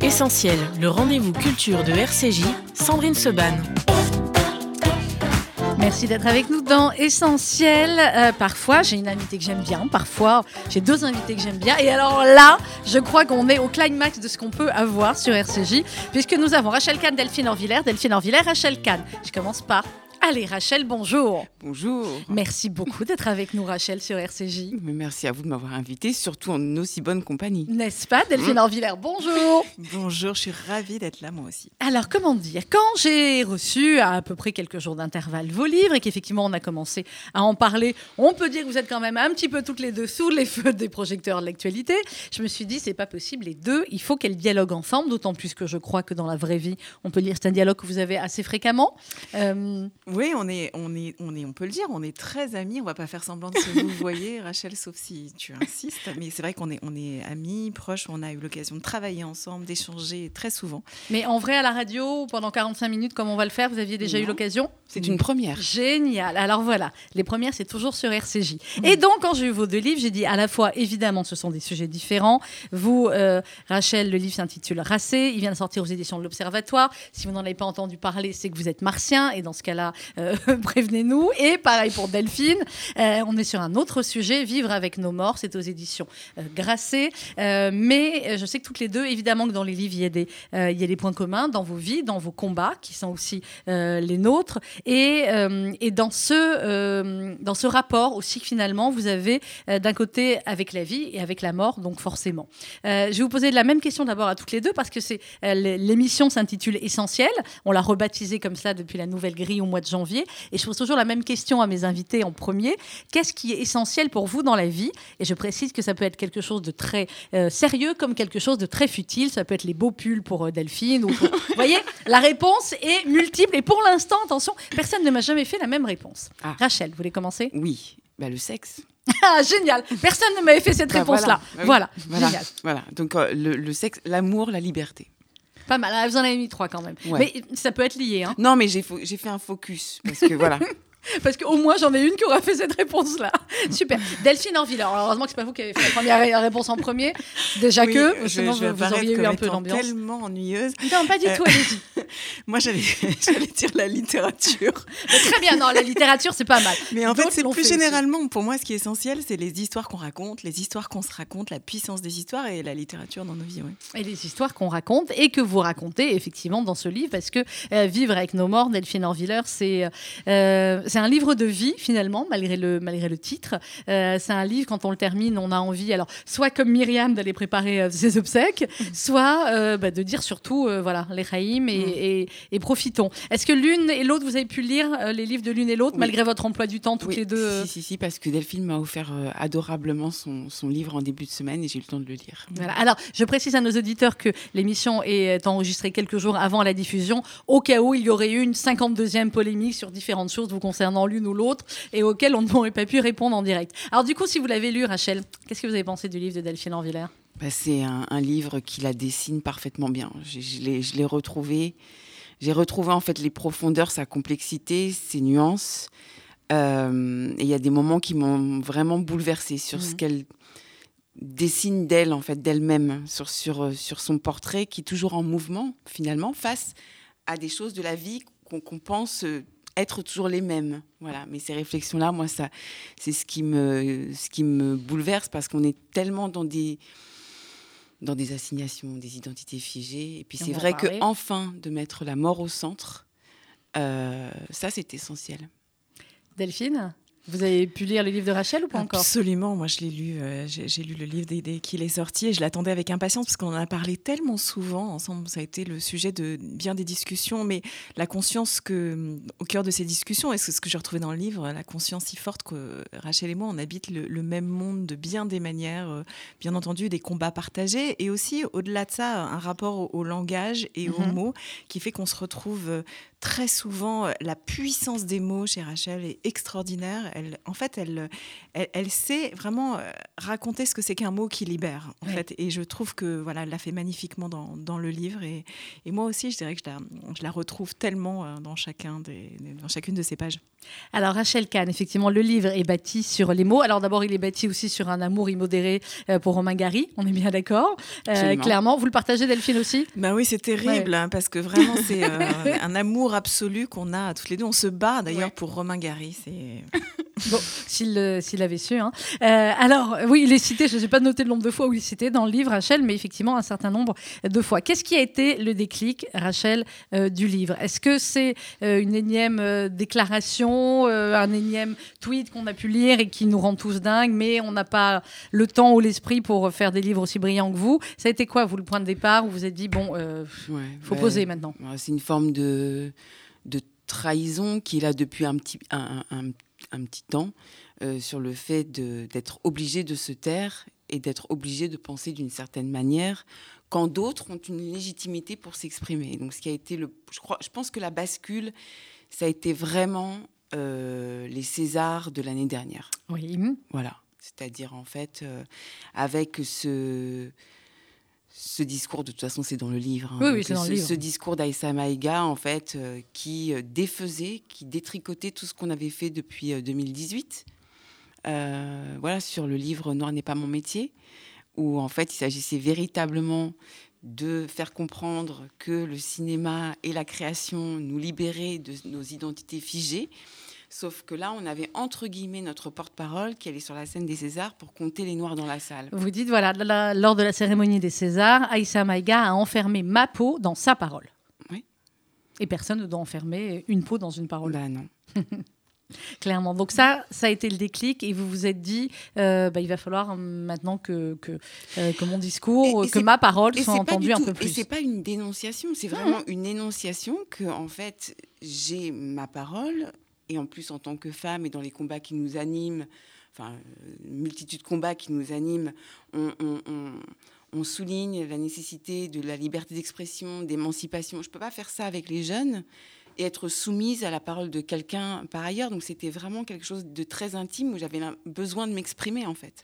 Essentiel, le rendez-vous culture de RCJ, Sandrine Seban. Merci d'être avec nous dans Essentiel. Euh, parfois, j'ai une invitée que j'aime bien. Parfois, j'ai deux invités que j'aime bien. Et alors là, je crois qu'on est au climax de ce qu'on peut avoir sur RCJ, puisque nous avons Rachel Kahn, Delphine Orvillère, Delphine Orvillère, Rachel Kahn. Je commence par Allez, Rachel, bonjour. Bonjour. Merci beaucoup d'être avec nous, Rachel, sur RCJ. Mais merci à vous de m'avoir invité, surtout en aussi bonne compagnie. N'est-ce pas, Delphine mmh. Orvillère? Bonjour. Bonjour, je suis ravie d'être là, moi aussi. Alors, comment dire? Quand j'ai reçu à à peu près quelques jours d'intervalle vos livres et qu'effectivement on a commencé à en parler, on peut dire que vous êtes quand même un petit peu toutes les deux sous les feux des projecteurs de l'actualité. Je me suis dit, c'est pas possible, les deux, il faut qu'elles dialoguent ensemble, d'autant plus que je crois que dans la vraie vie, on peut dire que c'est un dialogue que vous avez assez fréquemment. Euh, oui, on est, on est, on est, on peut le dire, on est très amis. On va pas faire semblant de se vous voyez, Rachel, sauf si tu insistes. Mais c'est vrai qu'on est, on est amis, proches. On a eu l'occasion de travailler ensemble, d'échanger très souvent. Mais en vrai, à la radio, pendant 45 minutes, comme on va le faire, vous aviez déjà eu l'occasion? C'est une première. Génial. Alors voilà, les premières, c'est toujours sur RCJ. Et donc, quand j'ai eu vos deux livres, j'ai dit à la fois, évidemment, ce sont des sujets différents. Vous, euh, Rachel, le livre s'intitule Racé. Il vient de sortir aux éditions de l'Observatoire. Si vous n'en avez pas entendu parler, c'est que vous êtes martien. Et dans ce cas-là, euh, prévenez-nous. Et pareil pour Delphine, euh, on est sur un autre sujet, Vivre avec nos morts, c'est aux éditions euh, Grasset. Mais je sais que toutes les deux, évidemment que dans les livres, il y, a des, il y a des points communs dans vos vies, dans vos combats, qui sont aussi les nôtres. Et, et dans, ce, dans ce rapport aussi, finalement, vous avez d'un côté avec la vie et avec la mort, donc forcément. je vais vous poser la même question d'abord à toutes les deux, parce que c'est l'émission s'intitule Essentiel. On l'a rebaptisée comme ça depuis la nouvelle grille au mois de janvier. Et je pose toujours la même question à mes invités en premier. Qu'est-ce qui est essentiel pour vous dans la vie? Et je précise que ça peut être quelque chose de très euh, sérieux comme quelque chose de très futile. Ça peut être les beaux pulls pour euh, Delphine. Ou vous voyez, la réponse est multiple. Et pour l'instant, attention, personne ne m'a jamais fait la même réponse. Ah. Rachel, vous voulez commencer? Oui, bah, le sexe. Ah, génial Personne ne m'avait fait cette bah, réponse-là. Bah voilà. Voilà. Génial. voilà. Donc, euh, le, le sexe, l'amour, la liberté. Pas mal, ah, vous en avez mis trois quand même. Mais ça peut être lié. Hein. Non, mais j'ai fait un focus. Parce que voilà. Parce qu'au moins, j'en ai une qui aura fait cette réponse-là. Super. Delphine Orville. Alors, heureusement que c'est pas vous qui avez fait la première réponse en premier. Déjà que, sinon, vous, auriez eu un peu d'ambiance. tellement ennuyeuse. Non, pas du tout, allez-y. Moi, j'allais dire la littérature. très bien, non, la littérature, c'est pas mal. Mais en fait, c'est plus généralement, pour moi, ce qui est essentiel, c'est les histoires qu'on raconte, les histoires qu'on se raconte, la puissance des histoires et la littérature dans nos vies. Et les histoires qu'on raconte et que vous racontez, effectivement, dans ce livre, parce que euh, Vivre avec nos morts, Delphine Orviller, c'est euh, c'est un livre de vie, finalement, malgré le, malgré le titre. Euh, c'est un livre, quand on le termine, on a envie, alors, soit comme Myriam, d'aller préparer ses obsèques, soit bah, de dire surtout, voilà, les Haïm et, mm et, profitons. Est-ce que l'une et l'autre, vous avez pu lire euh, les livres de l'une et l'autre, malgré votre emploi du temps, toutes les deux euh Si, si, si, parce que Delphine m'a offert euh, adorablement son, son, livre en début de semaine et j'ai eu le temps de le lire. Voilà. Alors, je précise à nos auditeurs que l'émission est enregistrée quelques jours avant la diffusion, au cas où il y aurait eu une 52e polémique sur différentes choses vous concernant l'une ou l'autre et auxquelles on n'aurait pas pu répondre en direct. Alors, du coup, si vous l'avez lu, Rachel, qu'est-ce que vous avez pensé du livre de Delphine Envillers bah, C'est un, un, livre qui la dessine parfaitement bien. Je, je l'ai retrouvé j'ai retrouvé en fait les profondeurs, sa complexité, ses nuances. Euh, et il y a des moments qui m'ont vraiment bouleversée sur ce mmh. qu'elle dessine d'elle, en fait, d'elle-même, sur, sur, euh, sur son portrait qui est toujours en mouvement, finalement, face à des choses de la vie qu'on pense euh, être toujours les mêmes. Voilà. Mais ces réflexions-là, moi, ça, c'est ce qui me, ce qui me bouleverse parce qu'on est tellement dans des, dans des assignations, des identités figées. Et puis c'est vrai que enfin de mettre la mort au centre, euh, ça c'est essentiel. Delphine? Vous avez pu lire le livre de Rachel ou pas encore? Absolument, moi je l'ai lu, euh, j'ai lu le livre dès, qu'il est sorti et je l'attendais avec impatience parce qu'on en a parlé tellement souvent ensemble, ça a été le sujet de bien des discussions, mais la conscience que, au cœur de ces discussions, et ce que j'ai retrouvé dans le livre, la conscience si forte que Rachel et moi, on habite le, même monde de bien des manières, euh, bien entendu des combats partagés et aussi au-delà de ça, un rapport au, langage et aux mhm. mots qui fait qu'on se retrouve euh, très souvent, la puissance des mots chez Rachel est extraordinaire elle, en fait, elle, elle, sait vraiment raconter ce que c'est qu'un mot qui libère. En fait, et je trouve que voilà, elle l'a fait magnifiquement dans, dans le livre. Et, et, moi aussi, je dirais que je la, je la retrouve tellement dans chacun des, dans chacune de ses pages. Alors Rachel Kahn, effectivement, le livre est bâti sur les mots. Alors d'abord, il est bâti aussi sur un amour immodéré pour Romain Gary. On est bien d'accord. clairement, vous le partagez, Delphine aussi? Ben oui, c'est terrible hein, parce que vraiment, c'est un amour absolu qu'on a toutes les deux. On se bat d'ailleurs pour Romain Gary. C'est bon, s'il l'avait su. Hein. Euh, alors, oui, il est cité, je n'ai pas noté le nombre de fois où il est cité dans le livre, Rachel, mais effectivement un certain nombre de fois. Qu'est-ce qui a été le déclic, Rachel, euh, du livre? Est-ce que c'est euh, une énième déclaration, un énième tweet qu'on a pu lire et qui nous rend tous dingues, mais on n'a pas le temps ou l'esprit pour faire des livres aussi brillants que vous? Ça a été quoi, vous, le point de départ où vous vous êtes dit, bon, il faut poser maintenant? C'est une forme de, de trahison qui est là depuis un petit, un, un, petit temps euh, sur le fait d'être obligé de se taire et d'être obligé de penser d'une certaine manière quand d'autres ont une légitimité pour s'exprimer. Donc, ce qui a été le, je crois, je pense que la bascule, ça a été vraiment euh, les Césars de l'année dernière. Oui. Voilà. C'est-à-dire en fait euh, avec ce ce discours, de toute façon, c'est dans le livre. Hein. oui, c'est dans ce, le livre. Ce discours d'Aïssa Maïga, en fait, euh, qui euh, défaisait, qui détricotait tout ce qu'on avait fait depuis 2018. Euh, voilà, sur le livre Noir n'est pas mon métier, où en fait, il s'agissait véritablement de faire comprendre que le cinéma et la création nous libéraient de nos identités figées Sauf que là, on avait entre guillemets notre porte-parole qui allait sur la scène des Césars pour compter les noirs dans la salle. Vous dites, voilà, lors de la cérémonie des Césars, Aïssa Maïga a enfermé ma peau dans sa parole. Oui. Et personne ne doit enfermer une peau dans une parole. Bah non. Clairement. Donc ça, ça a été le déclic et vous vous êtes dit, euh, bah, il va falloir maintenant que, que, euh, que mon discours, que ma parole soit entendue un peu plus. Et c'est pas une dénonciation, c'est vraiment une énonciation que en fait j'ai ma parole et en plus en tant que femme et dans les combats qui nous animent, enfin, multitude de combats qui nous animent, on, souligne la nécessité de la liberté d'expression, d'émancipation. Je ne peux pas faire ça avec les jeunes et être soumise à la parole de quelqu'un par ailleurs. Donc c'était vraiment quelque chose de très intime où j'avais besoin de m'exprimer en fait.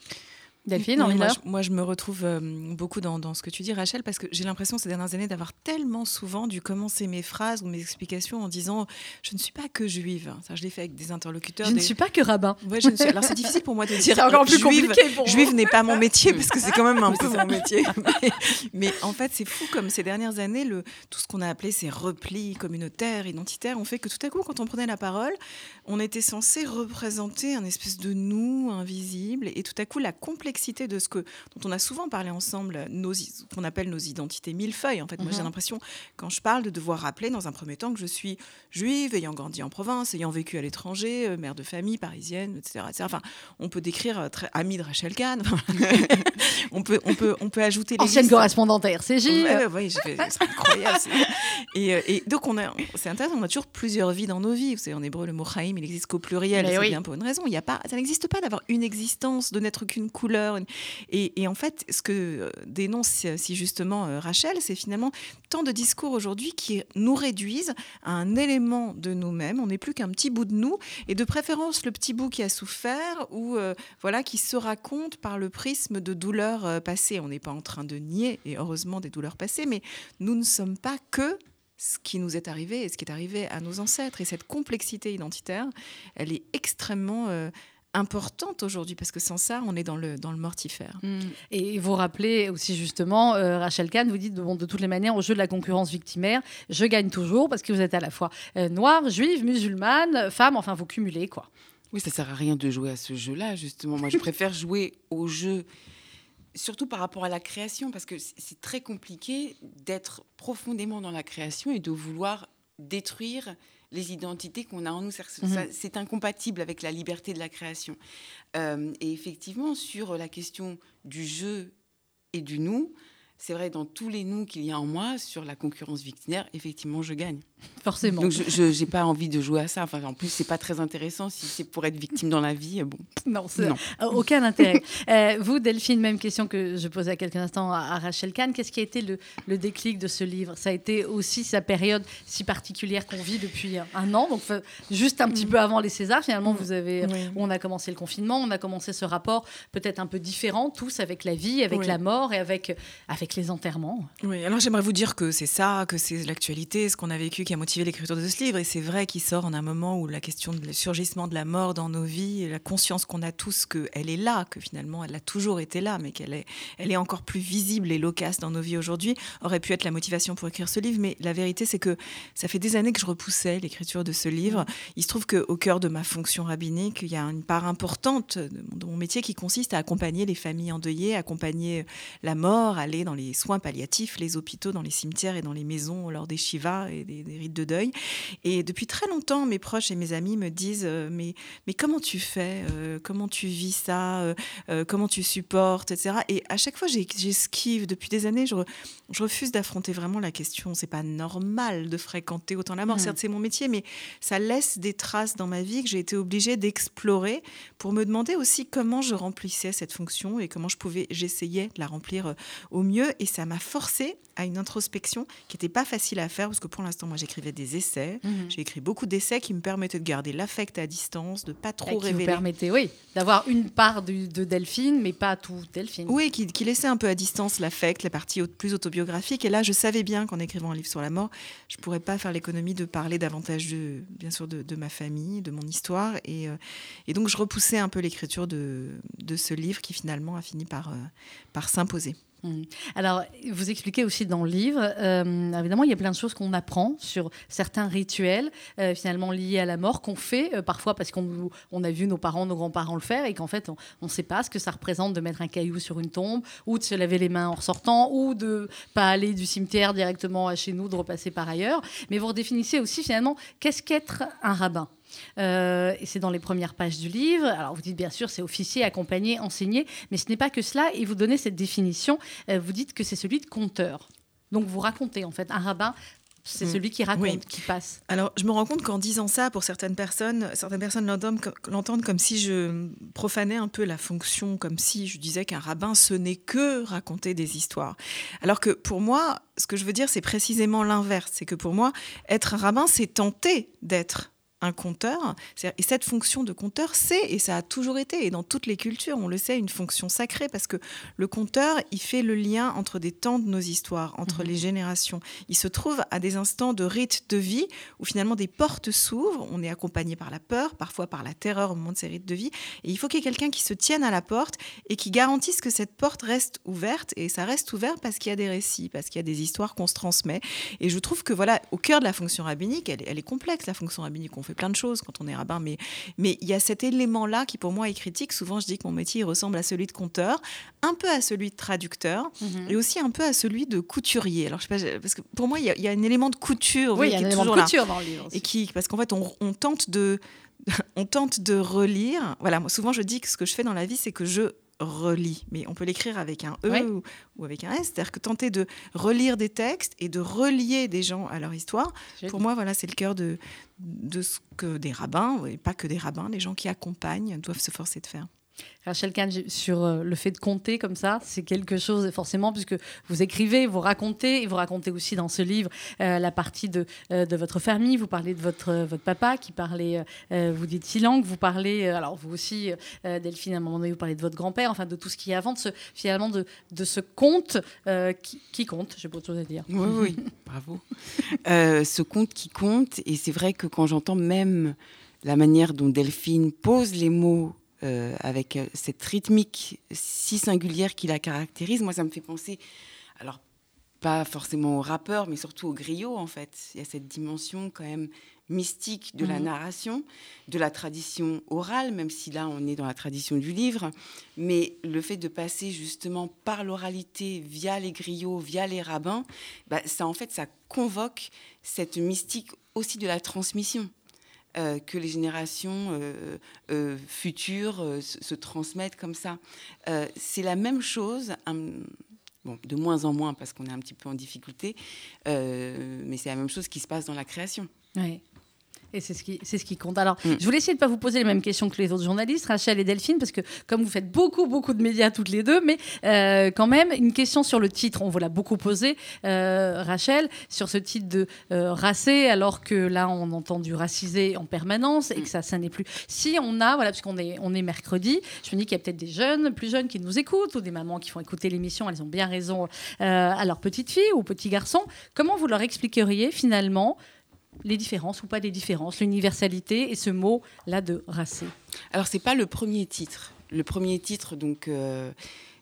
Delphine, moi, je, me retrouve euh, beaucoup dans, ce que tu dis, Rachel, parce que j'ai l'impression ces dernières années d'avoir tellement souvent dû commencer mes phrases ou mes explications en disant je ne suis pas que juive. Ça, je l'ai fait avec des interlocuteurs. Je ne suis pas que rabbin. Ouais, je ne suis... Alors c'est difficile pour moi de dire. C'est encore plus juive, compliqué pour Juive n'est pas mon métier parce que c'est quand même un peu mon métier. Mais, en fait, c'est fou comme ces dernières années, le, tout ce qu'on a appelé ces replis communautaires, identitaires, ont fait que tout à coup, quand on prenait la parole, on était censé représenter un espèce de nous invisible et tout à coup la complexité de ce que dont on a souvent parlé ensemble, nos qu'on appelle nos identités millefeuilles. En fait, moi j'ai mhm. l'impression quand je parle de devoir rappeler dans un premier temps que je suis juive, ayant grandi en province, ayant vécu à l'étranger, euh, mère de famille parisienne, etc., Enfin, on peut décrire euh, très amie de Rachel Kahn. on peut on peut on peut ajouter les ancienne correspondante à RCJ. Oui, c'est incroyable. et, euh, et, donc on a c'est intéressant, on a toujours plusieurs vies dans nos vies. Vous savez, en hébreu le mot chaim, il existe qu'au pluriel. C'est bien pour une raison. Il y a pas, ça n'existe pas d'avoir une existence, de n'être qu'une couleur et, en fait, ce que euh, dénonce si justement euh, Rachel, c'est finalement tant de discours aujourd'hui qui nous réduisent à un élément de nous-mêmes. On n'est plus qu'un petit bout de nous, et de préférence le petit bout qui a souffert ou euh, voilà qui se raconte par le prisme de douleurs passées. On n'est pas en train de nier, et heureusement des douleurs passées, mais nous ne sommes pas que ce qui nous est arrivé et ce qui est arrivé à nos ancêtres. Et cette complexité identitaire, elle est extrêmement importante aujourd'hui parce que sans ça, on est dans le, dans le mortifère. Mm. Et vous rappelez aussi justement, euh, Rachel Kahn, vous dites bon, de toutes les manières, au jeu de la concurrence victimaire, je gagne toujours parce que vous êtes à la fois euh, noire, juive, musulmane, femme, enfin vous cumulez quoi. Oui, ça sert à rien de jouer à ce jeu-là, justement. Moi, je préfère jouer au jeu, surtout par rapport à la création, parce que c'est très compliqué d'être profondément dans la création et de vouloir détruire les identités qu'on a en nous. Mhm. C'est incompatible avec la liberté de la création. Euh, et effectivement, sur la question du jeu et du nous, c'est vrai, dans tous les nous qu'il y a en moi, sur la concurrence victinaire, effectivement, je gagne. Forcément. Donc, je n'ai pas envie de jouer à ça. Enfin, en plus, c'est pas très intéressant si c'est pour être victime dans la vie. Bon. Non, non. Euh, aucun intérêt. Euh, vous, Delphine, même question que je posais à quelques instants à, Rachel Kahn. Qu'est-ce qui a été le, le, déclic de ce livre? Ça a été aussi sa période si particulière qu'on vit depuis un an, donc juste un petit mm. peu avant les Césars. Finalement, vous avez, on a commencé le confinement, on a commencé ce rapport peut-être un peu différent, tous avec la vie, avec la mort et avec, avec les enterrements. Oui, alors j'aimerais vous dire que c'est ça, que c'est l'actualité, ce qu'on a vécu qui a motivé l'écriture de ce livre. Et c'est vrai qu'il sort en un moment où la question du surgissement de la mort dans nos vies, la conscience qu'on a tous qu'elle est là, que finalement elle a toujours été là, mais qu'elle est, elle est encore plus visible et loquace dans nos vies aujourd'hui, aurait pu être la motivation pour écrire ce livre. Mais la vérité, c'est que ça fait des années que je repoussais l'écriture de ce livre. Il se trouve qu'au cœur de ma fonction rabbinique, il y a une part importante de mon métier qui consiste à accompagner les familles endeuillées, accompagner la mort, aller dans les soins palliatifs, les hôpitaux, dans les cimetières et dans les maisons lors des shivas et des, rites de deuil. Et depuis très longtemps, mes proches et mes amis me disent euh, mais, mais comment tu fais euh, Comment tu vis ça euh, Comment tu supportes etc. Et à chaque fois, j'esquive. Depuis des années, je, je refuse d'affronter vraiment la question. C'est pas normal de fréquenter autant la mort. Mmh. Certes, c'est mon métier, mais ça laisse des traces dans ma vie que j'ai été obligée d'explorer pour me demander aussi comment je remplissais cette fonction et comment je pouvais, j'essayais de la remplir au mieux. Et ça m'a forcé à une introspection qui n'était pas facile à faire parce que pour l'instant, moi, j'écrivais des essais. Mhm. J'ai écrit beaucoup d'essais qui me permettaient de garder l'affect à distance, de pas trop qui révéler. Qui permettait, oui, d'avoir une part de, Delphine, mais pas tout Delphine. Oui, qui, qui laissait un peu à distance l'affect, la partie plus autobiographique. Et là, je savais bien qu'en écrivant un livre sur la mort, je pourrais pas faire l'économie de parler davantage de, bien sûr, de, ma famille, de mon histoire. Et, euh, et donc, je repoussais un peu l'écriture de, de ce livre qui finalement a fini par, euh, par s'imposer. Mmh. Alors, vous expliquez aussi dans le livre, euh, évidemment, il y a plein de choses qu'on apprend sur certains rituels euh, finalement liés à la mort qu'on fait euh, parfois parce qu'on on a vu nos parents, nos grands-parents le faire et qu'en fait, on ne sait pas ce que ça représente de mettre un caillou sur une tombe ou de se laver les mains en ressortant ou de pas aller du cimetière directement à chez nous, de repasser par ailleurs. Mais vous redéfinissez aussi finalement qu'est-ce qu'être un rabbin? Euh, et c'est dans les premières pages du livre. Alors vous dites bien sûr c'est officier, accompagné, enseigné, mais ce n'est pas que cela. Et vous donnez cette définition. Euh, vous dites que c'est celui de conteur. Donc vous racontez en fait un rabbin. C'est mm. celui qui raconte, qui passe. Alors, je me rends compte qu'en disant ça, pour certaines personnes, certaines personnes l'entendent comme si je profanais un peu la fonction, comme si je disais qu'un rabbin, ce n'est que raconter des histoires. Alors que pour moi, ce que je veux dire, c'est précisément l'inverse. C'est que pour moi, être un rabbin, c'est tenter d'être un conteur. Et cette fonction de conteur, c'est, et ça a toujours été, et dans toutes les cultures, on le sait, une fonction sacrée, parce que le conteur, il fait le lien entre des temps de nos histoires, entre mhm. les générations. Il se trouve à des instants de rite de vie, où finalement des portes s'ouvrent, on est accompagné par la peur, parfois par la terreur au moment de ces rites de vie, et il faut qu'il y ait quelqu'un qui se tienne à la porte et qui garantisse que cette porte reste ouverte, et ça reste ouvert parce qu'il y a des récits, parce qu'il y a des histoires qu'on se transmet. Et je trouve que voilà, au cœur de la fonction rabbinique, elle, elle est complexe, la fonction rabbinique, on fait plein de choses quand on est rabbin, mais mais il y a cet élément-là qui pour moi est critique. Souvent, je dis que mon métier ressemble à celui de conteur, un peu à celui de traducteur, mhm. et aussi un peu à celui de couturier. Alors, je sais pas, parce que pour moi, il y, a un élément de couture. Oui, il y a un élément de couture dans le livre. Et qui, parce qu'en fait, on, tente de on tente de relire. Voilà, moi, souvent je dis que ce que je fais dans la vie, c'est que je relis, mais on peut l'écrire avec un E ou, avec un S, c'est-à-dire que tenter de relire des textes et de relier des gens à leur histoire, pour moi, voilà, c'est le cœur de, de ce que des rabbins, et pas que des rabbins, les gens qui accompagnent doivent se forcer de faire. Rachel Kahn, sur euh, le fait de compter comme ça, c'est quelque chose, forcément, puisque vous écrivez, vous racontez, et vous racontez aussi dans ce livre euh, la partie de, euh, de votre famille. Vous parlez de votre, votre papa qui parlait, vous dites six langues, vous parlez, alors vous aussi, Delphine, à un moment donné, vous parlez de votre grand-père, enfin de tout ce qui est avant, de ce, finalement de, de ce conte qui, qui, compte. J'ai pas autre chose à dire. Oui, oui, bravo. ce conte qui compte, et c'est vrai que quand j'entends même la manière dont Delphine pose les mots euh, avec euh, cette rythmique si singulière qui la caractérise, moi, ça me fait penser, alors pas forcément au rappeur, mais surtout au griot, en fait. Il y a cette dimension quand même mystique de la mhm. narration, de la tradition orale, même si là on est dans la tradition du livre, mais le fait de passer justement par l'oralité via les griots, via les rabbins, bah, ça en fait ça convoque cette mystique aussi de la transmission. Euh, que les générations euh, euh, futures se, transmettent comme ça. c'est la même chose, Bon, de moins en moins parce qu'on est un petit peu en difficulté, mais c'est la même chose qui se passe dans la création. Oui. Et c'est ce qui, c'est ce qui compte. Alors, mm. je voulais essayer de ne pas vous poser les mêmes questions que les autres journalistes, Rachel et Delphine, parce que comme vous faites beaucoup, beaucoup de médias toutes les deux, mais euh, quand même, une question sur le titre, on vous l'a beaucoup posé, euh, Rachel, sur ce titre de euh, racé, alors que là, on entend du racisé en permanence et que ça, ça n'est plus. Si on a, voilà, puisqu'on est, on est mercredi, je me dis qu'il y a peut-être des jeunes, plus jeunes qui nous écoutent, ou des mamans qui font écouter l'émission, elles ont bien raison à leur petite fille ou petit garçon. Comment vous leur expliqueriez finalement les différences ou pas des différences, l'universalité et ce mot-là de racé Alors, c'est pas le premier titre. Le premier titre, donc, euh,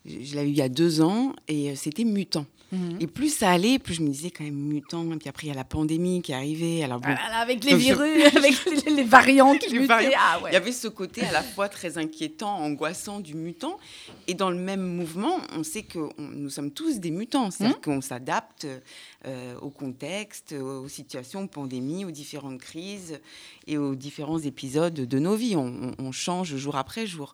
je l'ai eu il y a deux ans et euh, c'était Mutant. Mhm. Et plus ça allait, plus je me disais quand même mutant. Et puis après, il y a la pandémie qui est arrivée. Alors avec les virus, avec les, variants qui mutaient. Ah, il y avait ce côté à la fois très inquiétant, angoissant du mutant. Et dans le même mouvement, on sait que nous sommes tous des mutants. C'est-à-dire mhm. qu'on s'adapte euh, au contexte, aux situations, aux pandémies, aux différentes crises et aux différents épisodes de nos vies. On, change jour après jour.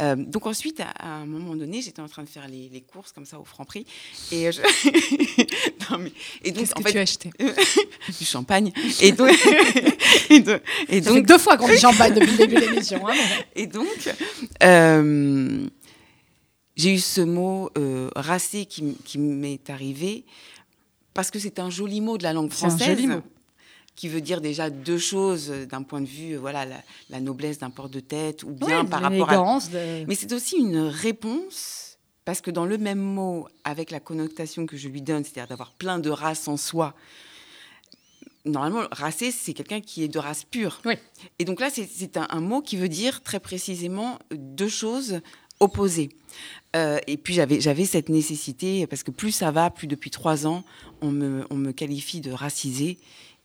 Euh, donc ensuite, à, un moment donné, j'étais en train de faire les, courses comme ça au Franprix. Et, je... mais... et donc, Qu'est-ce que tu as acheté? Du champagne. Et donc... et, donc... deux fois qu'on dit champagne depuis le début de l'émission. Hein, et donc... Euh, j'ai eu ce mot euh, racé qui, qui m'est arrivé parce que c'est un joli mot de la langue française. Un joli mot. Qui veut dire déjà deux choses d'un point de vue, voilà, la, noblesse d'un port de tête ou bien par rapport à. Mais c'est aussi une réponse parce que dans le même mot, avec la connotation que je lui donne, c'est-à-dire d'avoir plein de races en soi, normalement, racé, c'est quelqu'un qui est de race pure. Oui. Et donc là, c'est un, un, mot qui veut dire très précisément deux choses opposées. Euh, et puis j'avais cette nécessité, parce que plus ça va, plus depuis trois ans, on me, on me qualifie de racisé.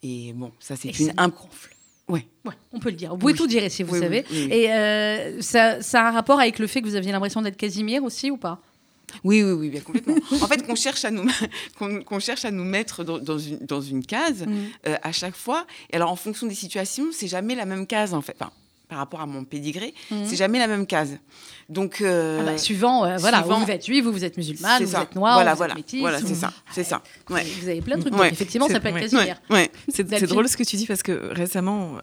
Et bon, ça c'est une inconfle. Ouais. ouais. on peut le dire. Vous pouvez tout dire si vous savez. et euh, ça, ça, a un rapport avec le fait que vous aviez l'impression d'être Casimir aussi ou pas? Oui, oui, oui, bien complètement. en fait, qu'on cherche à nous, qu'on cherche à nous mettre dans, une, dans une case mm. euh, à chaque fois. Et alors, en fonction des situations, c'est jamais la même case, en fait. Enfin, par rapport à mon pédigré, mm. c'est jamais la même case. Donc, euh, ah bah, suivant, euh, voilà, vous, êtes juif, vous, vous êtes musulmane, vous êtes noir, voilà, vous voilà, êtes métis, voilà, c'est ça, c'est ça. Ouais. Vous avez plein de trucs. effectivement, ça peut être. Ouais, C'est drôle ce que tu dis parce que récemment,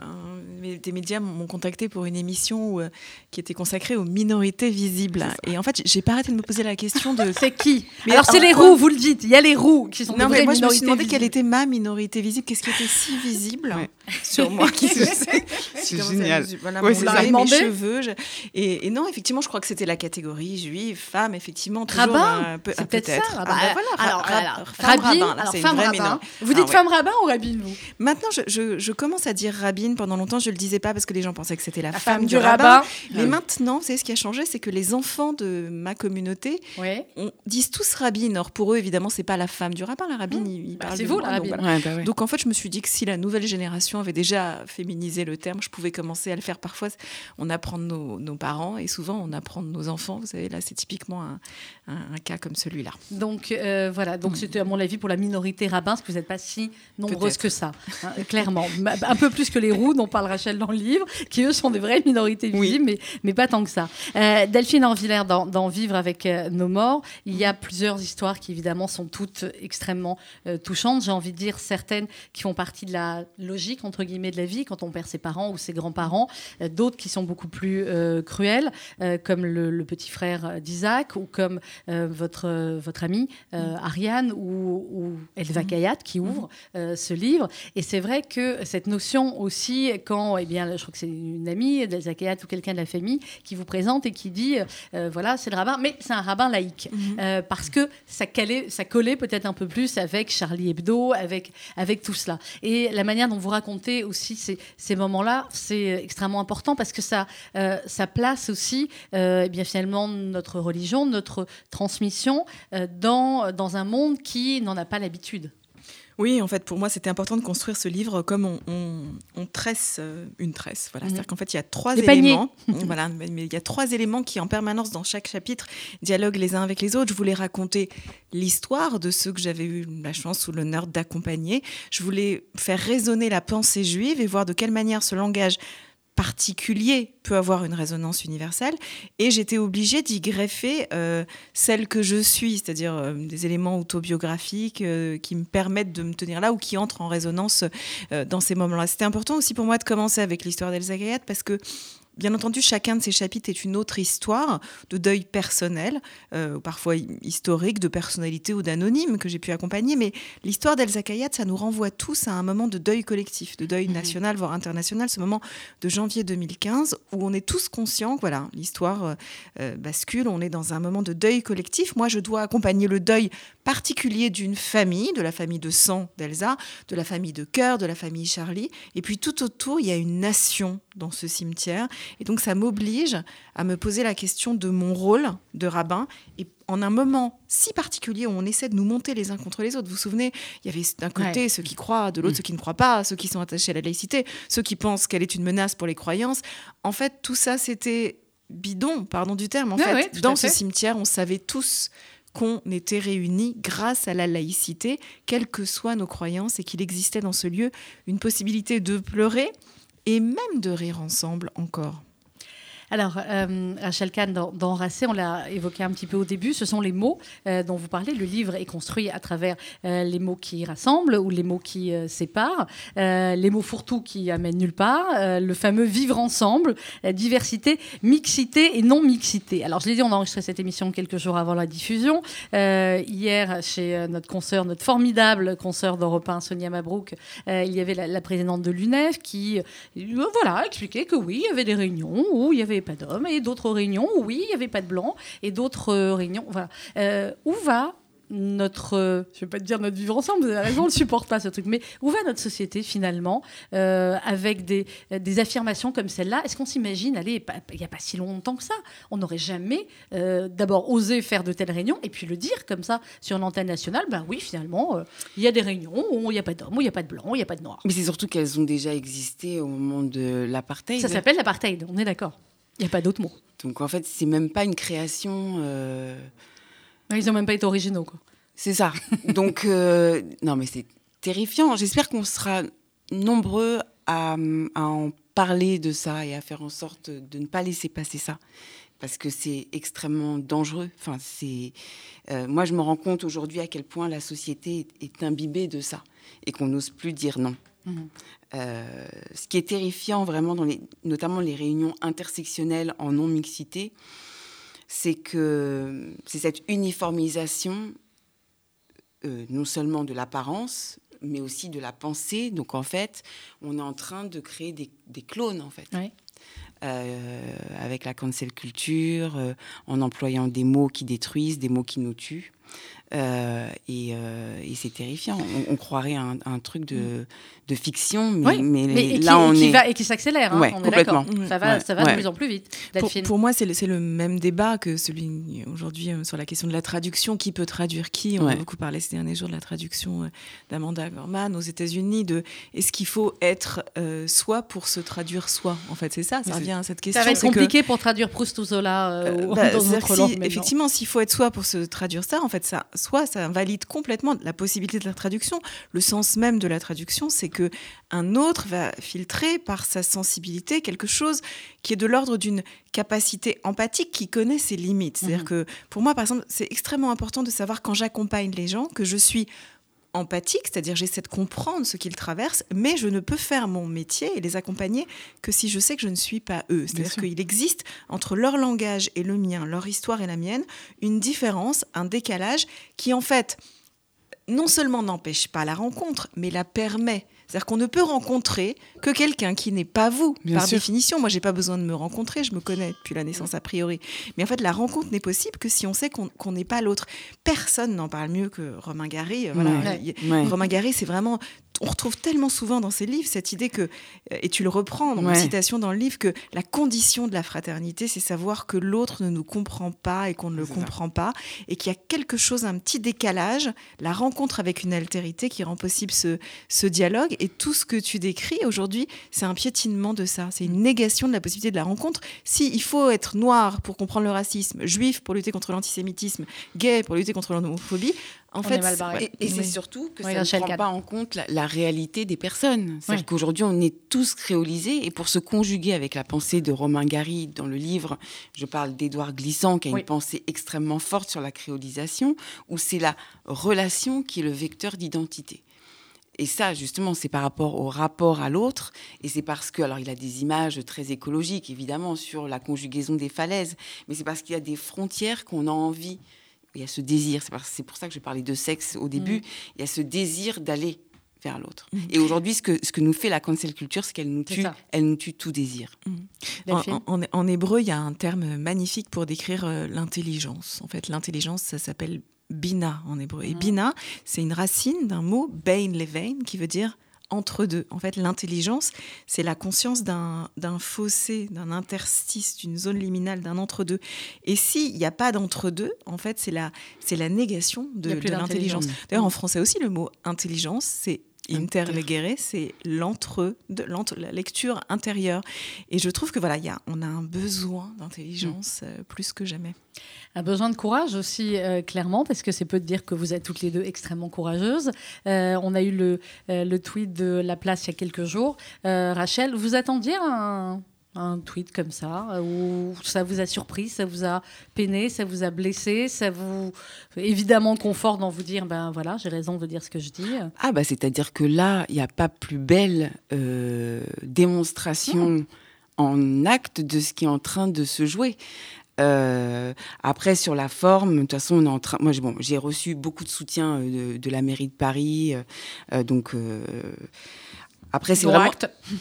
des médias m'ont contacté pour une émission euh, qui était consacrée aux minorités visibles. Et en fait, j'ai pas arrêté de me poser la question de c'est qui mais Alors c'est les roux, vous le dites. Il y a les roux qui sont. Non, mais moi je me suis demandé quelle était ma minorité visible. Qu'est-ce qui était si visible sur moi C'est génial. Voilà, ouais, mon, mes cheveux. Et, et non, effectivement, je crois que c'était la catégorie juive, femme, effectivement. Toujours rabbin C'est peut-être ça. Ah, bah, alors, femme rabbin, alors, femme rabbin. Vous dites ah, femme rabbin ou rabbine, vous? Maintenant, je, je, commence à dire rabbine. Pendant longtemps, je ne le disais pas parce que les gens pensaient que c'était la, femme, du rabbin. Mais maintenant, vous savez, ce qui a changé, c'est que les enfants de ma communauté on, disent tous rabbine. Or, pour eux, évidemment, c'est pas la femme du rabbin. La rabbine, mmh. il, bah, C'est vous, la rabbine. Bah donc, en fait, je me suis dit que si la nouvelle génération avait déjà féminisé le terme, je pouvais commencer à le faire parfois. On apprend de nos parents et souvent, on apprend de nos enfants. Vous savez, là, c'est typiquement un, un, cas comme celui-là. Donc euh, voilà, donc c'était à mon avis pour la minorité rabbin, parce que vous n'êtes pas si nombreuses que ça, hein, clairement. un peu plus que les roux dont parle Rachel dans le livre, qui eux sont des vraies minorités visibles, mais, mais pas tant que ça. Euh, Delphine Orvillers, dans, dans, Vivre avec euh, nos morts, il y a plusieurs histoires qui évidemment sont toutes extrêmement touchantes. J'ai envie de dire certaines qui font partie de la logique, entre guillemets, de la vie, quand on perd ses parents ou ses grands-parents. D'autres qui sont beaucoup plus cruelles, comme le, le, petit frère d'Isaac ou comme euh, votre, votre amie euh, mm. Ariane ou, ou Elsa mm. Kayat qui mm. ouvre euh, ce livre. Et c'est vrai que cette notion aussi, quand, eh bien, je crois que c'est une amie d'Elsa Kayat ou quelqu'un de la famille qui vous présente et qui dit, voilà, c'est le rabbin, mais c'est un rabbin laïque. Mm-hmm. parce que ça, calait, ça collait peut-être un peu plus avec Charlie Hebdo, avec, avec tout cela. Et la manière dont vous racontez aussi ces, ces moments-là, c'est extrêmement important parce que ça, ça place aussi, eh bien, finalement, notre religion, notre transmission euh, dans, dans un monde qui n'en a pas l'habitude. Oui, en fait, pour moi, c'était important de construire ce livre comme on, on, tresse euh, une tresse. Voilà, mhm. c'est-à-dire qu'en fait, il y a trois éléments. voilà, mais il y a trois éléments qui, en permanence, dans chaque chapitre, dialoguent les uns avec les autres. Je voulais raconter l'histoire de ceux que j'avais eu la chance ou l'honneur d'accompagner. Je voulais faire résonner la pensée juive et voir de quelle manière ce langage particulier peut avoir une résonance universelle. Et j'étais obligée d'y greffer euh, celle que je suis, c'est-à-dire euh, des éléments autobiographiques euh, qui me permettent de me tenir là ou qui entrent en résonance dans ces moments-là. C'était important aussi pour moi de commencer avec l'histoire d'Elsa parce que Bien entendu, chacun de ces chapitres est une autre histoire de deuil personnel, euh, parfois historique, de personnalité ou d'anonyme que j'ai pu accompagner. Mais l'histoire d'Elsa Kayat, ça nous renvoie tous à un moment de deuil collectif, de deuil mhm. national, voire international, ce moment de janvier 2015 où on est tous conscients que voilà, l'histoire euh, euh, bascule, on est dans un moment de deuil collectif. Moi, je dois accompagner le deuil particulier d'une famille, de la famille de sang d'Elsa, de la famille de cœur, de la famille Charlie. Et puis tout autour, il y a une nation dans ce cimetière. Et donc ça m'oblige à me poser la question de mon rôle de rabbin. Et en un moment si particulier où on essaie de nous monter les uns contre les autres. Vous vous souvenez, il y avait d'un côté ceux qui croient, de l'autre mm. ceux qui ne croient pas, ceux qui sont attachés à la laïcité, ceux qui pensent qu'elle est une menace pour les croyances. En fait, tout ça, c'était bidon, pardon du terme. En fait, dans ce cimetière, on savait tous qu'on était réunis grâce à la laïcité, quelles que soient nos croyances, et qu'il existait dans ce lieu une possibilité de pleurer et même de rire ensemble encore. Alors, euh, Rachel Kahn, dans, Racé, on l'a évoqué un petit peu au début, ce sont les mots euh, dont vous parlez. Le livre est construit à travers euh, les mots qui rassemblent ou les mots qui séparent, les mots fourre-tout qui amènent nulle part, le fameux vivre ensemble, diversité, mixité et non-mixité. Alors, je l'ai dit, on a enregistré cette émission quelques jours avant la diffusion. hier, chez notre consoeur, notre formidable consoeur d'Europe 1, Sonia Mabrouk, il y avait la, présidente de l'UNEF qui voilà, expliquait que oui, il y avait des réunions où il y avait pas d'hommes, et d'autres réunions oui, il n'y avait pas de blancs, et d'autres euh, réunions. Voilà. Euh, où va notre, euh, je vais pas te dire notre vivre ensemble, vous avez raison, on ne supporte pas ce truc, mais où va notre société finalement avec des, des, affirmations comme celle-là? Est-ce qu'on s'imagine, allez, il n'y a pas si longtemps que ça, on n'aurait jamais d'abord osé faire de telles réunions et puis le dire comme ça sur l'antenne nationale, ben oui, finalement, il y a des réunions où il n'y a pas d'hommes, où il n'y a pas de blancs, où il n'y a pas de noirs. Mais c'est surtout qu'elles ont déjà existé au moment de l'apartheid. Ça s'appelle l'apartheid, on est d'accord. Il n'y a pas d'autre mot. Donc en fait, c'est même pas une création. Euh, ils n'ont même pas été originaux, quoi. C'est ça. Donc, euh, non, mais c'est terrifiant. J'espère qu'on sera nombreux à, en parler de ça et à faire en sorte de ne pas laisser passer ça. Parce que c'est extrêmement dangereux. Enfin, c'est, euh, moi, je me rends compte aujourd'hui à quel point la société est imbibée de ça et qu'on n'ose plus dire non. Euh, ce qui est terrifiant vraiment, dans les, notamment les réunions intersectionnelles en non-mixité, c'est que c'est cette uniformisation, euh, non seulement de l'apparence, mais aussi de la pensée. Donc en fait, on est en train de créer des, clones, en fait. Euh, avec la cancel culture, en employant des mots qui détruisent, des mots qui nous tuent. Euh, euh, et, c'est terrifiant. On, croirait un, un truc de, de fiction, mais, mais, là on qui est va, et qui s'accélère. Hein, on complètement. Ça va, ça va de plus en plus vite. Pour, pour, moi, c'est le, le, même débat que celui aujourd'hui euh, sur la question de la traduction. Qui peut traduire qui? On a beaucoup parlé ces derniers jours de la traduction d'Amanda Gorman aux États-Unis. De est-ce qu'il faut être soi pour se traduire soi? En fait, c'est ça. Ça revient à cette question. Ça va être compliqué pour traduire Proust ou Zola bah, dans notre langue. Effectivement, s'il faut être soi pour se traduire ça, en fait, ça soit ça invalide complètement la possibilité de la traduction. Le sens même de la traduction, c'est que un autre va filtrer par sa sensibilité quelque chose qui est de l'ordre d'une capacité empathique qui connaît ses limites. C'est-à-dire mhm. que pour moi, par exemple, c'est extrêmement important de savoir quand j'accompagne les gens que je suis empathique, c'est-à-dire j'essaie de comprendre ce qu'ils traversent, mais je ne peux faire mon métier et les accompagner que si je sais que je ne suis pas eux. C'est-à-dire qu'il existe entre leur langage et le mien, leur histoire et la mienne, une différence, un décalage qui en fait non seulement n'empêche pas la rencontre, mais la permet. C'est-à-dire qu'on ne peut rencontrer que quelqu'un qui n'est pas vous, par définition. Moi, j'ai pas besoin de me rencontrer, je me connais depuis la naissance a priori. Mais en fait, la rencontre n'est possible que si on sait qu'on n'est pas l'autre. Personne n'en parle mieux que Romain Gary. Romain Gary, c'est vraiment on retrouve tellement souvent dans ses livres cette idée que, euh, et tu le reprends dans une citation dans le livre, que la condition de la fraternité, c'est savoir que l'autre ne nous comprend pas et qu'on ne le comprend pas, et qu'il y a quelque chose, un petit décalage, la rencontre avec une altérité qui rend possible ce, ce dialogue. Et tout ce que tu décris aujourd'hui, c'est un piétinement de ça, c'est une négation de la possibilité de la rencontre. Si il faut être noir pour comprendre le racisme, juif pour lutter contre l'antisémitisme, gay pour lutter contre l'homophobie, En On fait. Et, c'est surtout que Oui, ça ne prend pas en compte la, la réalité des personnes. C'est-à-dire Oui. qu'aujourd'hui, on est tous créolisés. Et pour se conjuguer avec la pensée de Romain Gary dans le livre, je parle d'Édouard Glissant, qui a une pensée extrêmement forte sur la créolisation, où c'est la relation qui est le vecteur d'identité. Et ça, justement, c'est par rapport au rapport à l'autre. Et c'est parce que, alors, il a des images très écologiques, évidemment, sur la conjugaison des falaises. Mais c'est parce qu'il y a des frontières qu'on a envie. Il y a ce désir. C'est pour ça que je parlais de sexe au début. Mm. Il y a ce désir d'aller vers l'autre. Mhm. Et aujourd'hui, ce que, ce que nous fait la cancel culture, c'est qu'elle nous tue, elle nous tue tout désir. En, Delphine en- en hébreu, il y a un terme magnifique pour décrire euh, l'intelligence. En fait, l'intelligence, ça s'appelle bina en hébreu. Et bina, c'est une racine d'un mot, bein levein, qui veut dire entre deux. En fait, l'intelligence, c'est la conscience d'un fossé, d'un interstice, d'une zone liminale, d'un entre-deux. Et s'il n'y a pas d'entre-deux, en fait, c'est la, la négation de, l'intelligence. D'ailleurs, en français aussi, le mot intelligence, c'est interlegere, c'est l'entre, la lecture intérieure. Et je trouve que voilà, il y a, on a un besoin d'intelligence euh, plus que jamais. Un besoin de courage aussi, euh, clairement, parce que c'est peu de dire que vous êtes toutes les deux extrêmement courageuses. Euh, on a eu le, euh, le tweet de La Place il y a quelques jours. Rachel, vous attendiez un, un tweet comme ça, où ça vous a surpris, ça vous a peiné, ça vous a blessé, ça vous évidemment conforte dans vous dire, ben voilà, j'ai raison de dire ce que je dis. Ah, bah, c'est-à-dire que là, il n'y a pas plus belle euh, démonstration en acte de ce qui est en train de se jouer. Euh, après, sur la forme, de toute façon, on est en train. Moi, j'ai bon, j'ai reçu beaucoup de soutien euh, de, de la mairie de Paris. euh, donc, après, c'est vraiment.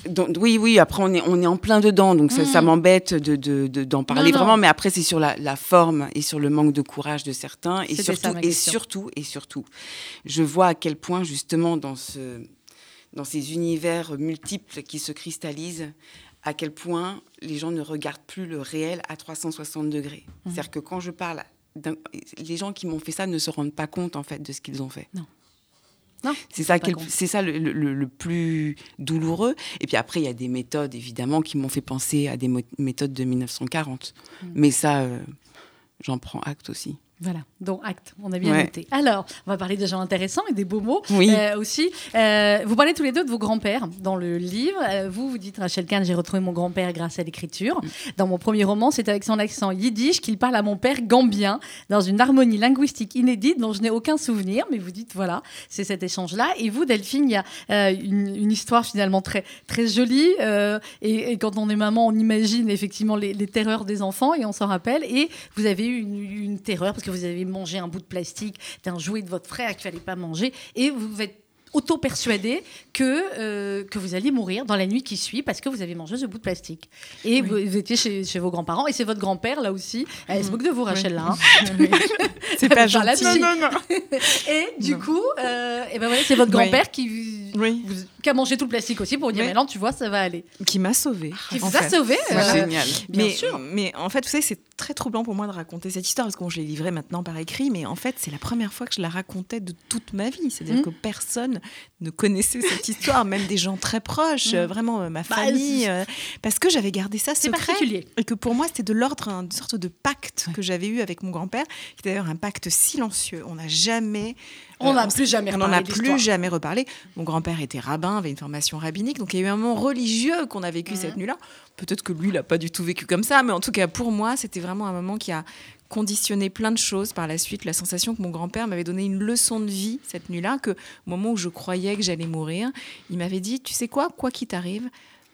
Donc, oui, oui, après, on est, on est en plein dedans. Donc, ça, Mm. ça m'embête de, de- de- d'en parler Non, non. vraiment. Mais après, c'est sur la, la forme et sur le manque de courage de certains. Et surtout, et surtout, et surtout, je vois à quel point, justement, dans, ce, dans ces univers multiples qui se cristallisent, à quel point les gens ne regardent plus le réel à 360 degrés. Mhm. C'est-à-dire que quand je parle, les gens qui m'ont fait ça ne se rendent pas compte, en fait, de ce qu'ils ont fait. Non. Non, C'est ça, c'est le, le- le- le plus douloureux. Et puis après, il y a des méthodes, évidemment, qui m'ont fait penser à des méthodes de 1940. Mm. Mais ça, euh, j'en prends acte aussi. Voilà, donc acte, on a bien Ouais. noté. Alors, on va parler des gens intéressants et des beaux mots Oui. euh, aussi. Euh, vous parlez tous les deux de vos grands-pères dans le livre. Euh, vous, vous dites, Rachel Kahn, j'ai retrouvé mon grand-père grâce à l'écriture. Dans mon premier roman, c'est avec son accent yiddish qu'il parle à mon père gambien dans une harmonie linguistique inédite dont je n'ai aucun souvenir. Mais vous dites, voilà, c'est cet échange-là. Et vous, Delphine, il y a une, une histoire finalement très, très jolie. et, et quand on est maman, on imagine effectivement les, les terreurs des enfants et on s'en rappelle. Et vous avez eu une, une terreur parce que vous avez mangé un bout de plastique d'un jouet de votre frère qu'il fallait pas manger et vous vous êtes auto-persuadé que, euh, que vous alliez mourir dans la nuit qui suit parce que vous avez mangé ce bout de plastique. Et vous, vous étiez chez, chez vos grands-parents et c'est votre grand-père là aussi. Elle se moque de vous, Rachel, là. hein. C'est pas gentil. Et du Non. coup, euh, et ben voilà, c'est votre Oui. grand-père qui, Oui, vous- qui a mangé tout le plastique aussi pour dire mais non, tu vois, ça va aller. qui m'a sauvée. Qui vous a sauvé. C'est euh, génial. bien mais, sûr. mais en fait, vous savez, c'est très troublant pour moi de raconter cette histoire parce que bon, je l'ai livrée maintenant par écrit, mais en fait, c'est la première fois que je la racontais de toute ma vie. C'est-à-dire Mm. que personne ne connaissait cette histoire, même des gens très proches, Mm. euh, vraiment euh, ma Bah, famille, euh, parce que j'avais gardé ça C'est secret. particulier. Et que pour moi, c'était de l'ordre, hein, une sorte de pacte que j'avais eu avec mon grand-père, qui était d'ailleurs un pacte silencieux. On n'a jamais. On euh, n'a plus jamais on n'en reparlé a plus jamais reparlé. Mon grand-père était rabbin, avait une formation rabbinique, donc il y a eu un moment religieux qu'on a vécu cette nuit-là. Peut-être que lui, il n'a pas du tout vécu comme ça, mais en tout cas, pour moi, c'était vraiment un moment qui a conditionné plein de choses par la suite. La sensation que mon grand-père m'avait donné une leçon de vie cette nuit-là, que au moment où je croyais que j'allais mourir, il m'avait dit, tu sais quoi, quoi qu'il t'arrive,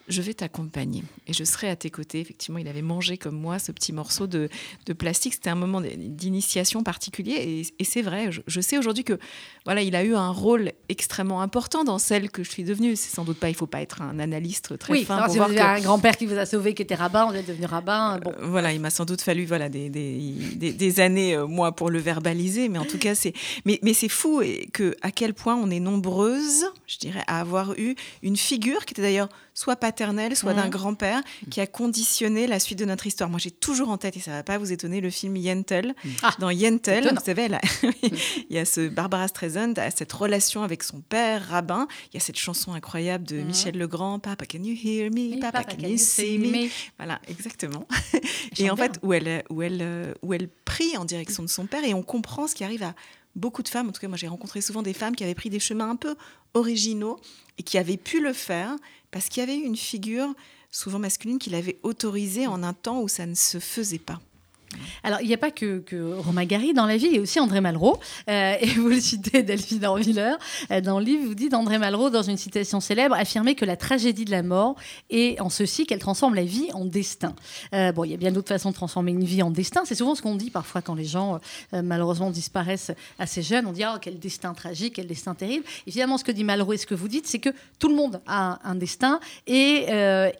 je vais t'accompagner et je serai à tes côtés. Effectivement, il avait mangé comme moi ce petit morceau de, de plastique. C'était un moment d'initiation particulier et, et c'est vrai. Je, je sais aujourd'hui que voilà, il a eu un rôle extrêmement important dans celle que je suis devenue. C'est sans doute pas, il faut pas être un analyste très Oui, fin alors, pour si voir vous que avez un grand-père qui vous a sauvé, qui était rabbin, vous êtes devenu rabbin. Bon, euh, Voilà, il m'a sans doute fallu voilà des, des, des- des années euh, moi pour le verbaliser, mais en tout cas c'est mais, mais c'est fou et que à quel point on est nombreuses, je dirais, à avoir eu une figure qui était d'ailleurs soit paternelle, soit d'un Mhm. grand-père, qui a conditionné la suite de notre histoire. Moi, j'ai toujours en tête et ça va pas vous étonner le film Yentl. Ah, Dans étonnant. vous savez, là, il y a ce Barbara Streisand cette relation avec son père rabbin. Il y a cette chanson incroyable de Mhm. Michel Legrand, Papa, can you hear me? Papa, papa, can you see me? Voilà, exactement. Et en bien. fait, où elle, où, elle, où elle prie en direction de son père et on comprend ce qui arrive à beaucoup de femmes, en tout cas moi j'ai rencontré souvent des femmes qui avaient pris des chemins un peu originaux et qui avaient pu le faire parce qu'il y avait une figure souvent masculine qui l'avait autorisé en un temps où ça ne se faisait pas. Alors, il n'y a pas que, que, Romain Gary dans la vie, il y a aussi André Malraux. Euh, et vous le citez, Delphine Orviller. Euh, dans le livre, vous dites André Malraux, dans une citation célèbre, affirmait que la tragédie de la mort est en ceci qu'elle transforme la vie en destin. Euh, bon, il y a bien d'autres façons de transformer une vie en destin. C'est souvent ce qu'on dit parfois quand les gens, malheureusement, disparaissent assez jeunes. On dit Oh, quel destin tragique, quel destin terrible. Évidemment, ce que dit Malraux et ce que vous dites, c'est que tout le monde a un, destin. Et,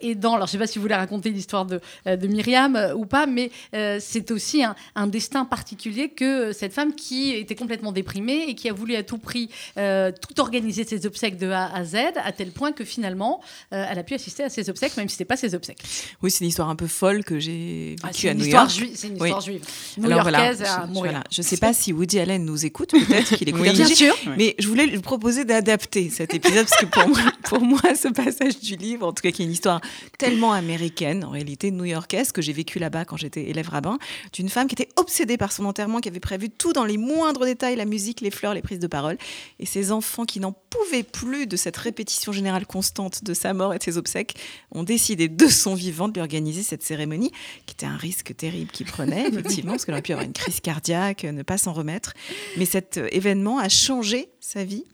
et, dans. Alors, je ne sais pas si vous voulez raconter l'histoire de, de Myriam ou pas, mais c'est aussi un, destin particulier que cette femme qui était complètement déprimée et qui a voulu à tout prix euh, tout organiser ses obsèques de A à Z, à tel point que finalement, euh, elle a pu assister à ses obsèques, même si ce n'était pas ses obsèques. Oui, c'est une histoire un peu folle que j'ai ah, vécue à New York. C'est une histoire juive. New Alors, voilà, je ne sais pas si Woody Allen nous écoute, peut-être qu'il écoute. oui, bien sûr. Mais je voulais lui proposer d'adapter cet épisode, parce que pour moi, pour moi, ce passage du livre, en tout cas, qui est une histoire tellement américaine, en réalité new-yorkaise, que j'ai vécu là-bas quand j'étais élève rabbin, d'une femme qui était obsédée par son enterrement, qui avait prévu tout dans les moindres détails, la musique, les fleurs, les prises de parole. Et ses enfants qui n'en pouvaient plus de cette répétition générale constante de sa mort et de ses obsèques ont décidé de son vivant de lui organiser cette cérémonie, qui était un risque terrible qu'il prenait, effectivement, parce qu'elle aurait pu avoir une crise cardiaque, ne pas s'en remettre. Mais cet euh, événement a changé sa vie.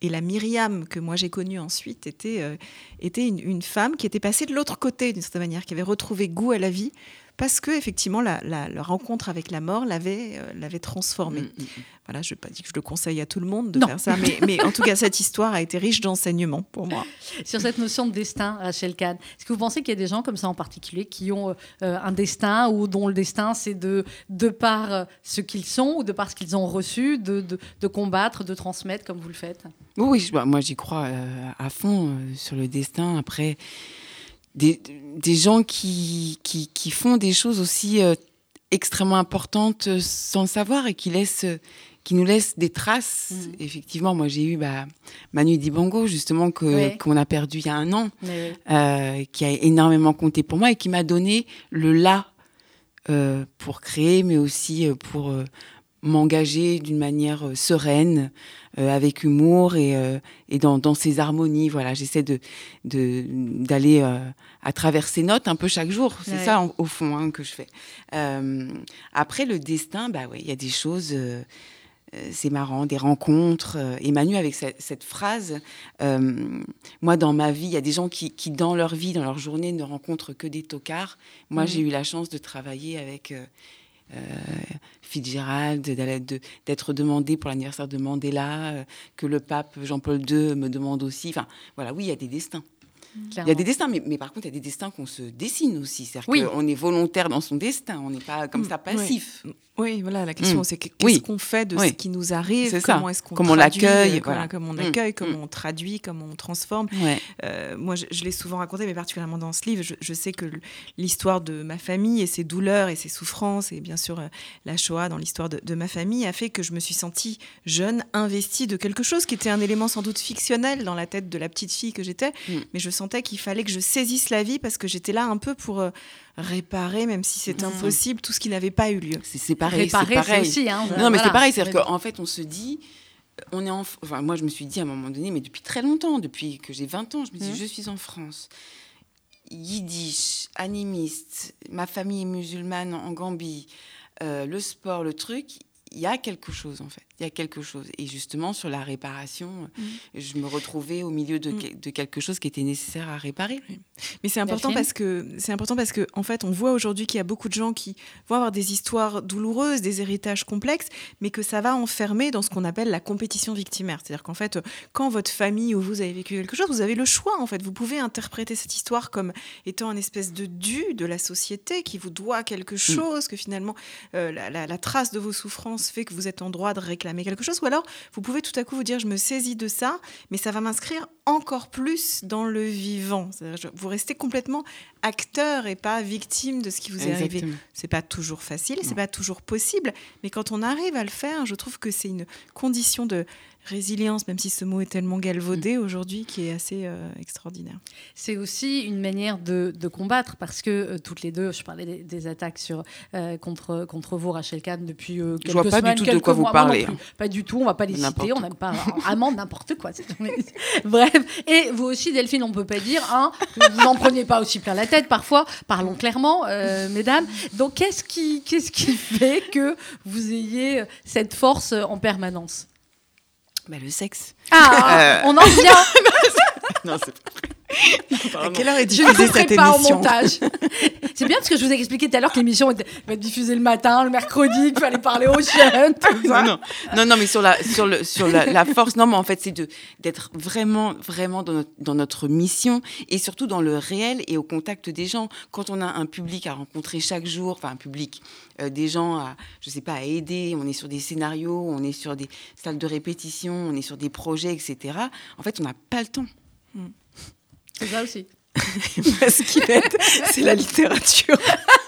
Et la Myriam que moi j'ai connue ensuite était, euh, était une, une, femme qui était passée de l'autre côté d'une certaine manière, qui avait retrouvé goût à la vie parce que effectivement la, rencontre avec la mort l'avait euh, l'avait transformé. Mm, mm, mm. Voilà, je ne pas dire que je le conseille à tout le monde de faire ça, mais, mais, en tout cas cette histoire a été riche d'enseignements pour moi. Sur cette notion de destin, Rachel Kahn, est-ce que vous pensez qu'il y a des gens comme ça en particulier qui ont euh, un destin ou dont le destin c'est de de par euh, ce qu'ils sont ou de par ce qu'ils ont reçu, de, de, combattre, de transmettre comme vous le faites? Oui, bah, moi j'y crois à fond sur le destin. Après des, des gens qui, qui, qui, font des choses aussi euh, extrêmement importantes euh, sans le savoir et qui, laissent, qui nous laissent des traces. Mm. Effectivement, moi j'ai eu bah, Manu Dibango, justement, que, qu'on a perdu il y a un an, euh, qui a énormément compté pour moi et qui m'a donné le là pour créer, mais aussi pour m'engager d'une manière sereine, euh, avec humour et, euh, et dans, dans, ces harmonies. Voilà, j'essaie de d'aller euh, à travers ces notes un peu chaque jour. C'est ça au fond hein, que je fais. après le destin, bah ouais, il y a des choses. c'est marrant, des rencontres. Emmanuel, avec cette, cette phrase, moi, dans ma vie, il y a des gens qui, qui, dans leur vie, dans leur journée, ne rencontrent que des tocards. Moi, mmh. j'ai eu la chance de travailler avec euh, Fitzgerald, d'être demandé pour l'anniversaire de Mandela, euh, que le pape Jean-Paul II me demande aussi. Enfin, voilà, oui, il y a des destins. Il y a des destins, mais, mais, par contre, il y a des destins qu'on se dessine aussi. C'est-à-dire qu'on est volontaire dans son destin, on n'est pas comme ça passif. Oui, voilà, la question, mm. c'est qu'est-ce qu'on fait de ce qui nous arrive? Comment est-ce qu'on comment on l'accueille Comment on mm. accueille, comment mm. on traduit, comment on transforme? Euh, moi, je, l'ai souvent raconté, mais particulièrement dans ce livre, je, sais que l'histoire de ma famille et ses douleurs et ses souffrances, et bien sûr euh, la Shoah dans l'histoire de, de, ma famille, a fait que je me suis sentie jeune, investie de quelque chose qui était un élément sans doute fictionnel dans la tête de la petite fille que j'étais, mais je sentais qu'il fallait que je saisisse la vie parce que j'étais là un peu pour euh, réparer, même si c'est impossible, tout ce qui n'avait pas eu lieu. C'est pareil. c'est pareil. Aussi, hein, non, mais c'est pareil. C'est-à-dire qu'en fait, on se dit, on est en, enfin, moi, je me suis dit à un moment donné, mais depuis très longtemps, depuis que j'ai 20 ans, je me dis, mmh. je suis en France. Yiddish, animiste, ma famille est musulmane en Gambie, euh, le sport, le truc, il y a quelque chose en fait. Il y a quelque chose. Et justement, sur la réparation, mm. je me retrouvais au milieu de, mm. de, quelque chose qui était nécessaire à réparer. Mais c'est important parce que c'est important parce que en fait, on voit aujourd'hui qu'il y a beaucoup de gens qui vont avoir des histoires douloureuses, des héritages complexes, mais que ça va enfermer dans ce qu'on appelle la compétition victimaire. C'est-à-dire qu'en fait, quand votre famille ou vous avez vécu quelque chose, vous avez le choix. En fait, vous pouvez interpréter cette histoire comme étant une espèce de dû de la société qui vous doit quelque mm. chose, que finalement euh, la, la trace de vos souffrances fait que vous êtes en droit de réclamer mais quelque chose, ou alors vous pouvez tout à coup vous dire je me saisis de ça, mais ça va m'inscrire encore plus dans le vivant. Vous restez complètement acteur et pas victime de ce qui vous est arrivé. C'est pas toujours facile, c'est pas toujours possible, mais quand on arrive à le faire, je trouve que c'est une condition de résilience, même si ce mot est tellement galvaudé mm. aujourd'hui, qui est assez euh, extraordinaire. C'est aussi une manière de, combattre, parce que euh, toutes les deux, je parlais des, attaques sur, euh, contre, contre vous, Rachel Kahn, depuis quelques je vois pas du tout de quoi vous parlez. Hein. Pas du tout, on va pas les citer, on n'aime pas vraiment n'importe quoi. Bref, et vous aussi, Delphine, on peut pas dire hein, que vous n'en preniez pas aussi plein la tête parfois, parlons clairement, mesdames. Donc qu'est-ce qui, qu'est-ce qui fait que vous ayez cette force en permanence? Bah, le sexe. Ah, on en vient. non, c'est pas à quelle heure est diffusée cette émission pas montage. C'est bien parce que je vous ai expliqué tout à l'heure que l'émission va être diffusée le matin, le mercredi, qu'il fallait parler aux. Non, non, non, mais sur la, sur le, sur la, force, non, mais en fait, c'est d'être vraiment, vraiment dans notre, dans notre mission et surtout dans le réel et au contact des gens. Quand on a un public à rencontrer chaque jour, enfin un public, euh, des gens à, je sais pas, à aider, on est sur des scénarios, on est sur des salles de répétition, on est sur des projets, etc. En fait, on n'a pas le temps. C'est ça aussi. Ce qui aide, c'est la littérature.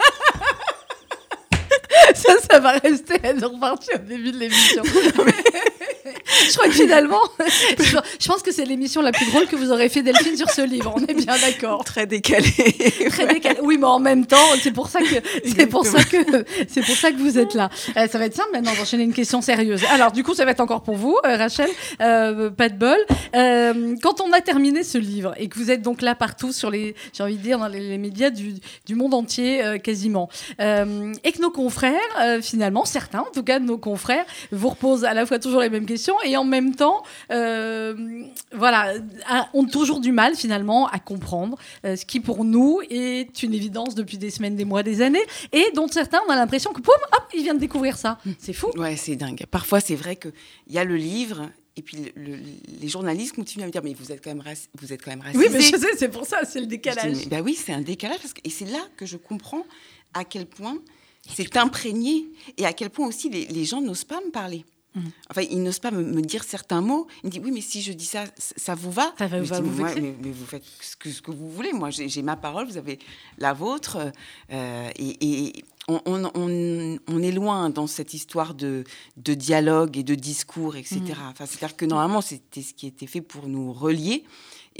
ça, ça va rester à nous repartir au début de l'émission. je crois que finalement, je, pense que c'est l'émission la plus drôle que vous aurez fait Delphine sur ce livre. On est bien d'accord. Très décalé. Très décalé. Oui, mais en même temps, c'est pour ça que c'est pour ça que c'est pour ça que vous êtes là. Euh, ça va être simple maintenant d'enchaîner une question sérieuse. Alors du coup, ça va être encore pour vous, euh, Rachel. Euh, pas de bol. quand on a terminé ce livre et que vous êtes donc là partout sur les, j'ai envie de dire dans les, médias du, du, monde entier quasiment, et que nos confrères, finalement, certains, en tout cas de nos confrères, vous reposent à la fois toujours les mêmes questions et en même temps, euh, voilà, ont toujours du mal finalement à comprendre euh, ce qui pour nous est une évidence depuis des semaines, des mois, des années, et dont certains on a l'impression que poum, hop, ils viennent découvrir ça. C'est fou. Ouais, c'est dingue. Parfois, c'est vrai qu'il y a le livre et puis les journalistes continuent à me dire mais vous êtes quand même vous êtes quand même Oui, mais je sais, c'est pour ça, c'est le décalage. bah oui, c'est un décalage parce que, et c'est là que je comprends à quel point c'est imprégné et à quel point aussi les gens n'osent pas me parler. Mm. Enfin, il n'ose pas me, dire certains mots. Il me dit oui, mais si je dis ça, ça vous va? Ça va, vous mais, vous faites ce que, ce que vous voulez. Moi, j'ai ma parole, vous avez la vôtre. Euh, et, on, est loin dans cette histoire de, de dialogue et de discours, etc. Mm. Enfin, C'est-à-dire que normalement, c'était ce qui était fait pour nous relier.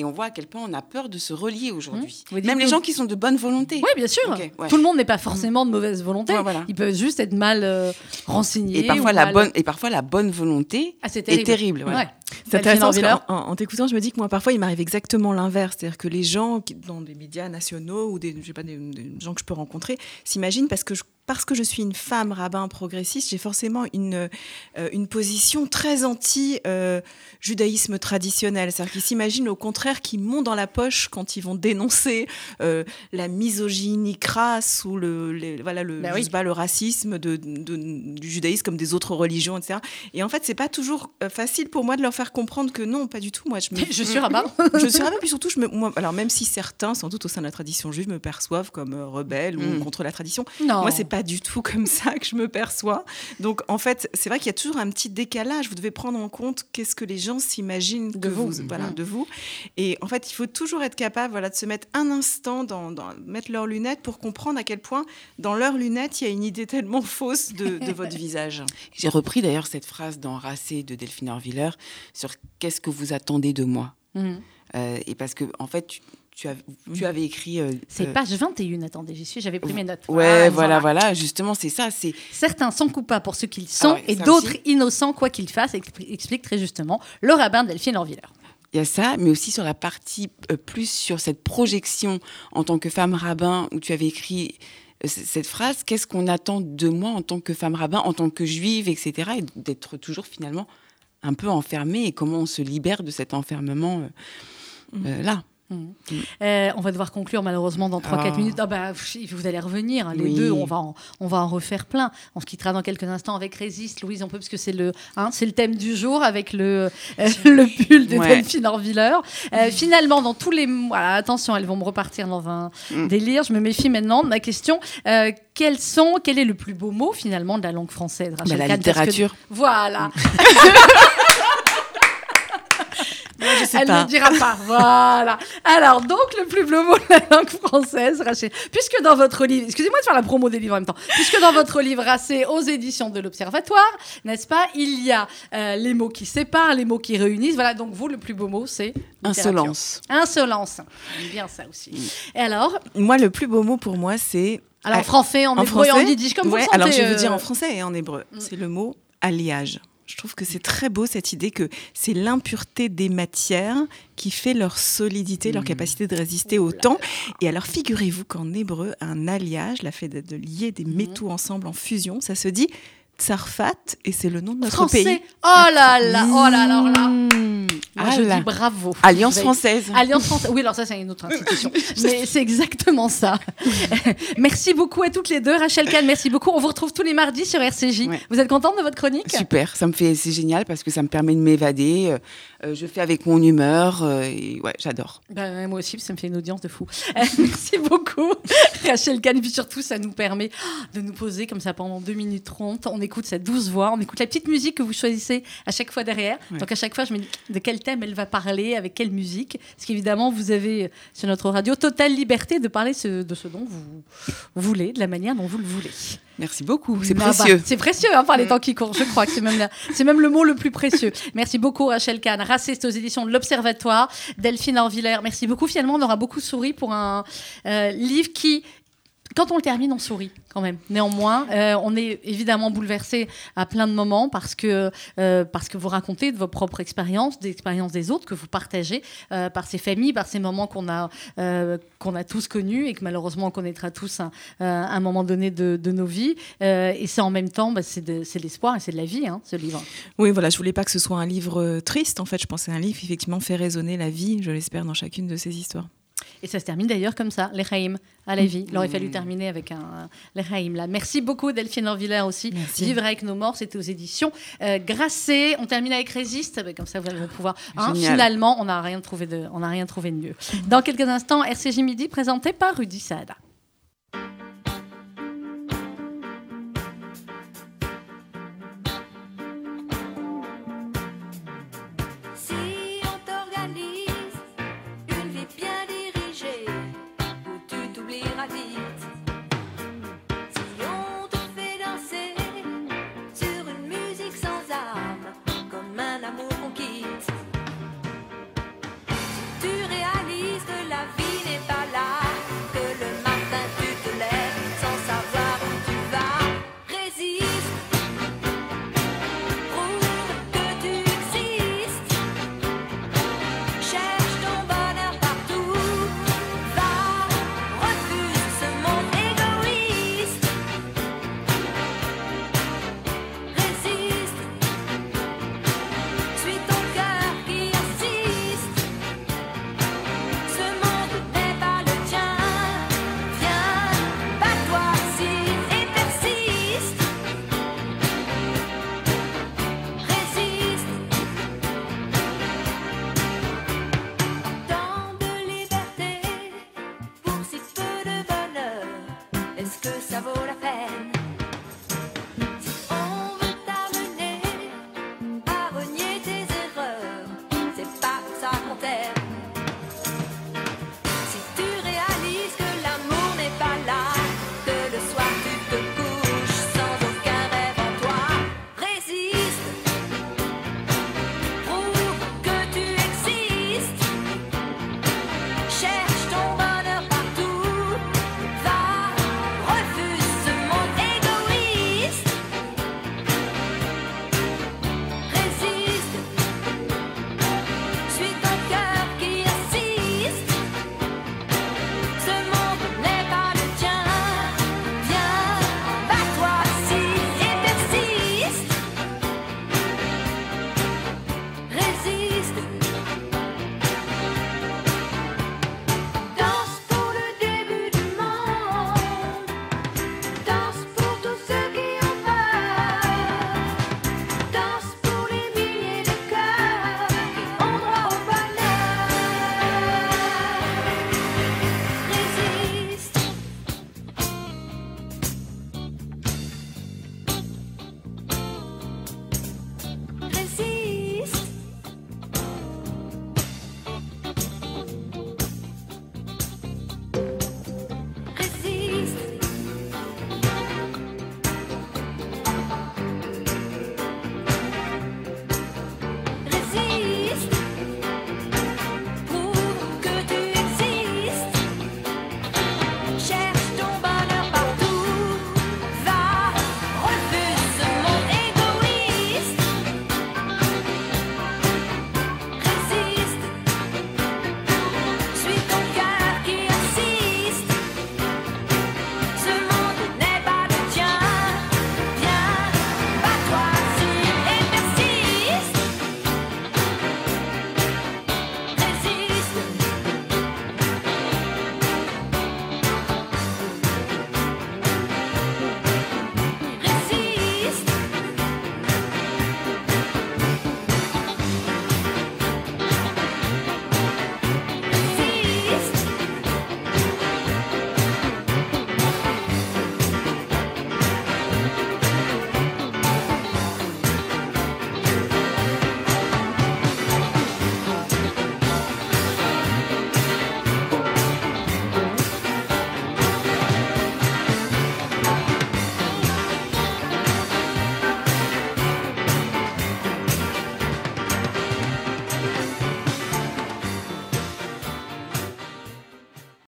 Et on voit à quel point on a peur de se relier aujourd'hui. Mmh. Même les gens qui sont de bonne volonté. Oui, bien sûr. Tout le monde n'est pas forcément de mauvaise volonté. Ils peuvent juste être mal euh, renseignés. Et parfois, la bonne, et parfois la bonne volonté ah, est terrible. C'est intéressant en, en t'écoutant, je me dis que moi, parfois, il m'arrive exactement l'inverse. C'est-à-dire que les gens qui, dans des médias nationaux ou des, pas, des, gens que je peux rencontrer s'imaginent parce que je parce que je suis une femme rabbin progressiste, j'ai forcément une, euh, une position très anti-judaïsme euh, traditionnel. C'est-à-dire qu'ils s'imaginent au contraire qu'ils m'ont dans la poche quand ils vont dénoncer euh, la misogynie crasse ou le, voilà, le, bah le racisme de, du judaïsme comme des autres religions, etc. Et en fait, c'est pas toujours facile pour moi de leur faire comprendre que non, pas du tout. Moi, je, je suis rabbin. je suis rabbin, puis surtout, je me, moi, alors même si certains, sans doute au sein de la tradition juive, me perçoivent comme rebelle ou mm. contre la tradition, non. moi, c'est pas du tout comme ça que je me perçois. Donc, en fait, c'est vrai qu'il y a toujours un petit décalage. Vous devez prendre en compte qu'est-ce que les gens s'imaginent de vous, voilà, mm. de vous. Et en fait, il faut toujours être capable, voilà, de se mettre un instant dans, mettre leurs lunettes pour comprendre à quel point, dans leurs lunettes, il y a une idée tellement fausse de, votre visage. J'ai repris d'ailleurs cette phrase dans Racé de Delphine Orviller sur qu'est-ce que vous attendez de moi? Mm. Euh, et parce que, en fait, tu, tu, avais écrit. Euh, c'est euh, page 21, attendez, j'y suis, j'avais pris mes notes. Ouais, ah, voilà, voilà, justement, c'est ça. c'est Certains sont coupables pour ce qu'ils sont ah et d'autres innocents, quoi qu'ils fassent, explique très justement le rabbin Delphine Orviller. Il y a ça, mais aussi sur la partie euh, plus sur cette projection en tant que femme rabbin où tu avais écrit cette phrase qu'est-ce qu'on attend de moi en tant que femme rabbin, en tant que juive, etc. Et d'être toujours finalement un peu enfermée et comment on se libère de cet enfermement mmh. là. Mm. Euh, on va devoir conclure malheureusement dans 3-4 ah. minutes. Ah bah, vous allez revenir, hein, les deux, on va, en, on va en refaire plein. On se quittera dans quelques instants avec Résiste, Louise, on peut, parce que c'est le, hein, c'est le thème du jour avec le, euh, le pull de ouais. Delphine Orviller. Euh, finalement, dans tous les mois, attention, elles vont me repartir dans un mm. délire, je me méfie maintenant de ma question. quels sont, quel est le plus beau mot finalement de la langue française bah, La littérature. Voilà. je sais Elle pas. ne dira pas. Voilà. Alors, donc, le plus beau mot de la langue française, Rachel. Puisque dans votre livre, excusez-moi de faire la promo des livres en même temps, puisque dans votre livre Racé aux éditions de l'Observatoire, n'est-ce pas, il y a euh, les mots qui séparent, les mots qui réunissent. Voilà, donc vous, le plus beau mot, c'est. Insolence. Insolence. J'aime bien ça aussi. Et alors, Moi, le plus beau mot pour moi, c'est. alors en Ah, français, en, en hébreu et en français yiddish, comme vous Ouais, le sentez. Alors, je veux euh, dire en français et en hébreu. Mm. C'est le mot alliage. Je trouve que c'est très beau cette idée que c'est l'impureté des matières qui fait leur solidité, leur Mm. capacité de résister au temps. Et alors, figurez-vous qu'en hébreu, un alliage, la fait de, lier des Mhm. métaux ensemble en fusion, ça se dit tsarfat et c'est le nom de notre Français. pays. Oh là là, oh là, alors là. Mmh. Moi, Ah je là. dis bravo. Alliance française. Alliance française. Oui, alors ça, c'est une autre institution. Mais c'est exactement ça. merci beaucoup à toutes les deux. Rachel Kahn, merci beaucoup. On vous retrouve tous les mardis sur RCJ. Ouais. Vous êtes contente de votre chronique? Super, ça me fait, c'est génial parce que ça me permet de m'évader. euh, euh, je fais avec mon humeur euh, et ouais, j'adore. Ben, Moi aussi, ça me fait une audience de fou. Euh, merci beaucoup, Rachel Kahn. Et puis surtout, ça nous permet oh, de nous poser comme ça pendant 2 minutes 30. On écoute sa douce voix, on écoute la petite musique que vous choisissez à chaque fois derrière. Ouais. Donc à chaque fois, je me dis de quel thème elle va parler, avec quelle musique? Parce qu'évidemment, vous avez euh, sur notre radio totale liberté de parler ce- de ce dont vous voulez, de la manière dont vous le voulez. Merci beaucoup, c'est Ah bah, précieux. c'est précieux hein, par les temps qui courent, je crois que c'est même, la- c'est même le mot le plus précieux. Merci beaucoup Rachel Kahn, raciste aux éditions de l'Observatoire. Delphine Orviller, merci beaucoup. Finalement, on aura beaucoup souri pour un euh, livre qui, quand on le termine, on sourit quand même. Néanmoins, euh, on est évidemment bouleversé à plein de moments parce que, euh, parce que vous racontez de vos propres expériences, des expériences des autres que vous partagez euh, par ces familles, par ces moments qu'on a, a tous connus et que malheureusement on connaîtra tous à un moment donné de, nos vies. Et c'est en même temps, bah, c'est de, l'espoir et c'est de la vie, hein, ce livre. Oui, voilà, je voulais pas que ce soit un livre triste. En fait, je pensais un livre qui effectivement fait résonner la vie, je l'espère, dans chacune de ces histoires. Et ça se termine d'ailleurs comme ça, les Chaim, à la vie. Il aurait fallu terminer avec un les Chaim là. Merci beaucoup Delphine Orviller aussi. Merci. Vivre avec nos morts, c'était aux éditions euh, Grasset. On termine avec Résiste, bah, comme ça vous allez pouvoir. hein, finalement, on n'a rien trouvé de, on n'a rien trouvé de mieux. Dans quelques instants, RCJ Midi présenté par Rudy Saada.